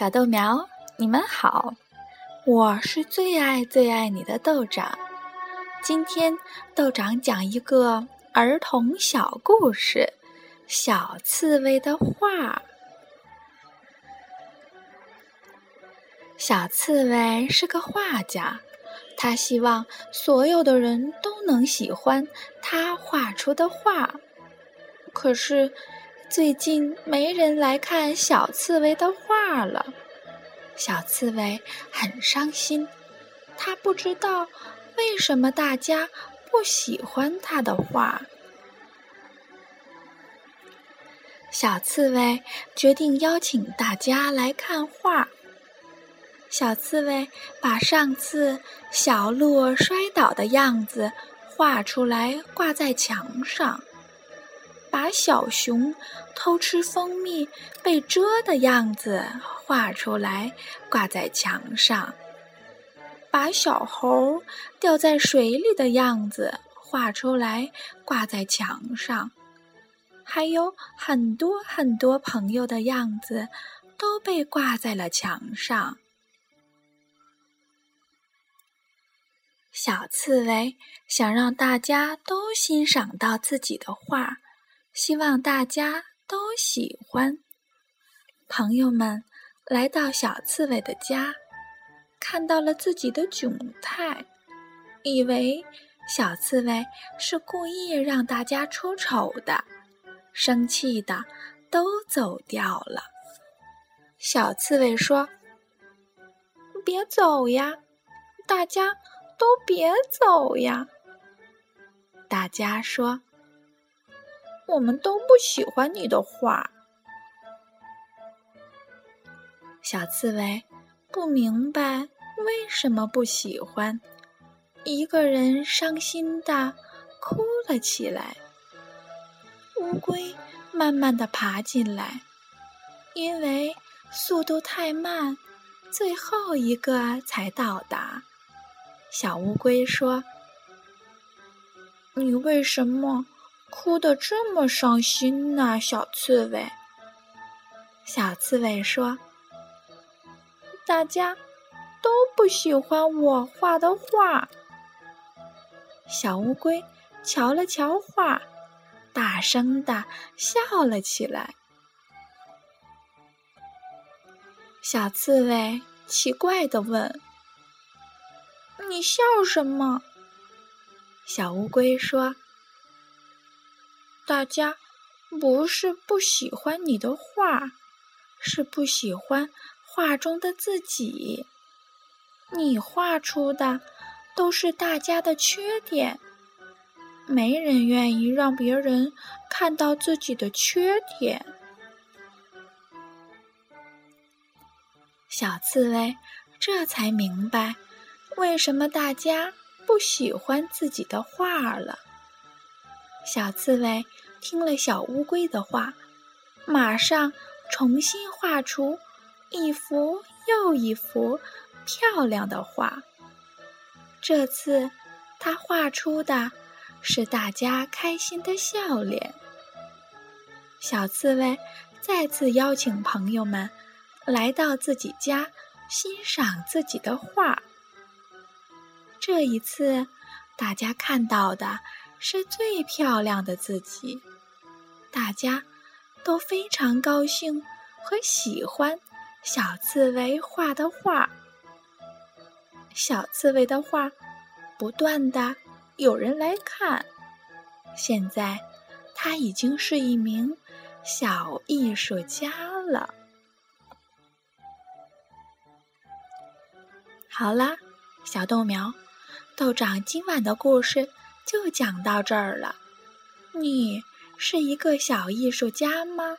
小豆苗，你们好，我是最爱最爱你的豆长。今天豆长讲一个儿童小故事《小刺猬的画》。小刺猬是个画家，他希望所有的人都能喜欢他画出的画。可是。最近没人来看小刺猬的画了，小刺猬很伤心。他不知道为什么大家不喜欢他的画。小刺猬决定邀请大家来看画。小刺猬把上次小鹿摔倒的样子画出来，挂在墙上。把小熊偷吃蜂蜜被蛰的样子画出来，挂在墙上；把小猴掉在水里的样子画出来，挂在墙上。还有很多很多朋友的样子都被挂在了墙上。小刺猬想让大家都欣赏到自己的画。希望大家都喜欢。朋友们来到小刺猬的家，看到了自己的窘态，以为小刺猬是故意让大家出丑的，生气的都走掉了。小刺猬说：“别走呀，大家都别走呀。”大家说。我们都不喜欢你的画。小刺猬不明白为什么不喜欢，一个人伤心的哭了起来。乌龟慢慢的爬进来，因为速度太慢，最后一个才到达。小乌龟说：“你为什么？”哭得这么伤心呢，小刺猬。小刺猬说：“大家都不喜欢我画的画。”小乌龟瞧了瞧画，大声的笑了起来。小刺猬奇怪的问：“你笑什么？”小乌龟说。大家不是不喜欢你的画，是不喜欢画中的自己。你画出的都是大家的缺点，没人愿意让别人看到自己的缺点。小刺猬这才明白为什么大家不喜欢自己的画了。小刺猬听了小乌龟的话，马上重新画出一幅又一幅漂亮的画。这次，他画出的是大家开心的笑脸。小刺猬再次邀请朋友们来到自己家欣赏自己的画。这一次，大家看到的。是最漂亮的自己，大家都非常高兴和喜欢小刺猬画的画。小刺猬的画不断的有人来看，现在他已经是一名小艺术家了。好啦，小豆苗，豆长今晚的故事。就讲到这儿了。你是一个小艺术家吗？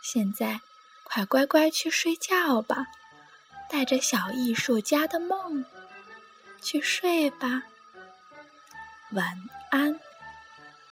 现在快乖乖去睡觉吧，带着小艺术家的梦去睡吧。晚安。